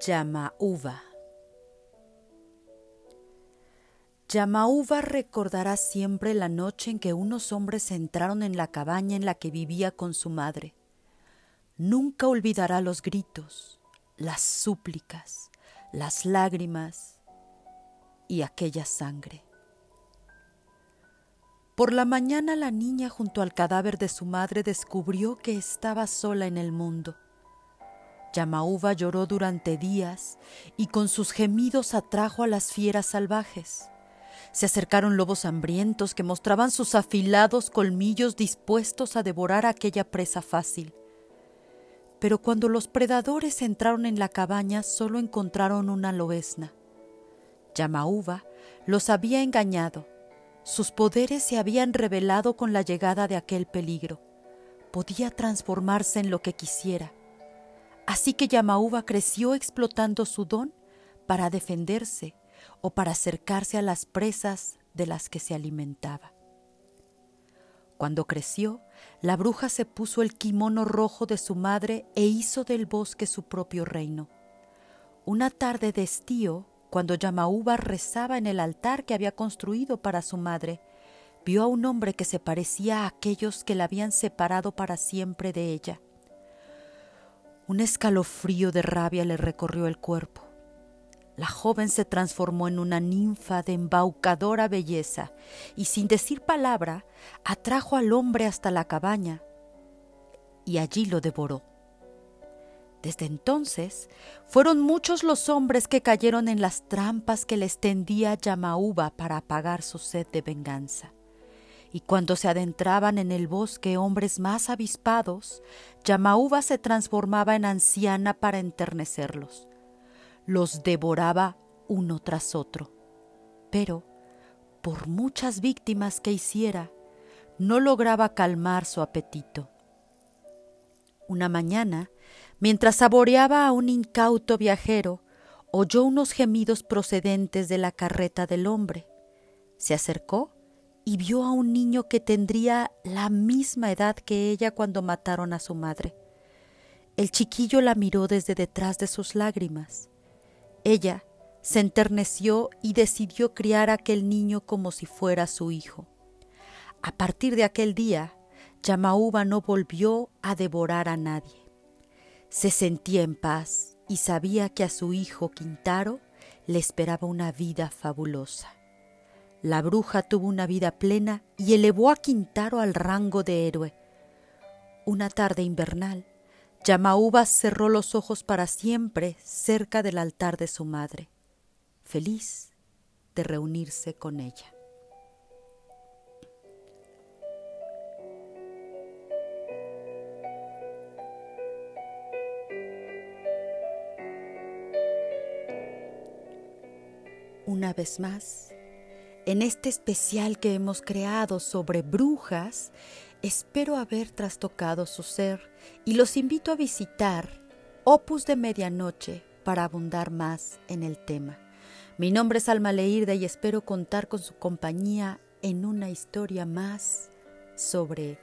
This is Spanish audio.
Yamauba. Yamauba recordará siempre la noche en que unos hombres entraron en la cabaña en la que vivía con su madre. Nunca olvidará los gritos, las súplicas, las lágrimas y aquella sangre. Por la mañana la niña junto al cadáver de su madre descubrió que estaba sola en el mundo Yamauba lloró durante días y con sus gemidos atrajo a las fieras salvajes. Se acercaron lobos hambrientos que mostraban sus afilados colmillos dispuestos a devorar aquella presa fácil. Pero cuando los predadores entraron en la cabaña solo encontraron una loesna. Yamauba los había engañado. Sus poderes se habían revelado con la llegada de aquel peligro. Podía transformarse en lo que quisiera Así que Yamauba creció explotando su don para defenderse o para acercarse a las presas de las que se alimentaba. Cuando creció, la bruja se puso el kimono rojo de su madre e hizo del bosque su propio reino. Una tarde de estío, cuando Yamauba rezaba en el altar que había construido para su madre, vio a un hombre que se parecía a aquellos que la habían separado para siempre de ella. Un escalofrío de rabia le recorrió el cuerpo. La joven se transformó en una ninfa de embaucadora belleza y sin decir palabra atrajo al hombre hasta la cabaña y allí lo devoró. Desde entonces fueron muchos los hombres que cayeron en las trampas que les tendía Yamauba para apagar su sed de venganza y cuando se adentraban en el bosque hombres más avispados, Yamauba se transformaba en anciana para enternecerlos. Los devoraba uno tras otro. Pero, por muchas víctimas que hiciera, no lograba calmar su apetito. Una mañana, mientras saboreaba a un incauto viajero, oyó unos gemidos procedentes de la carreta del hombre. Se acercó y vio a un niño que tendría la misma edad que ella cuando mataron a su madre. El chiquillo la miró desde detrás de sus lágrimas. Ella se enterneció y decidió criar a aquel niño como si fuera su hijo. A partir de aquel día, Yamauba no volvió a devorar a nadie. Se sentía en paz y sabía que a su hijo Quintaro le esperaba una vida fabulosa. La bruja tuvo una vida plena y elevó a Quintaro al rango de héroe. Una tarde invernal, Yamauba cerró los ojos para siempre cerca del altar de su madre, feliz de reunirse con ella. Una vez más, en este especial que hemos creado sobre brujas, espero haber trastocado su ser y los invito a visitar Opus de Medianoche para abundar más en el tema. Mi nombre es Alma Leirda y espero contar con su compañía en una historia más sobre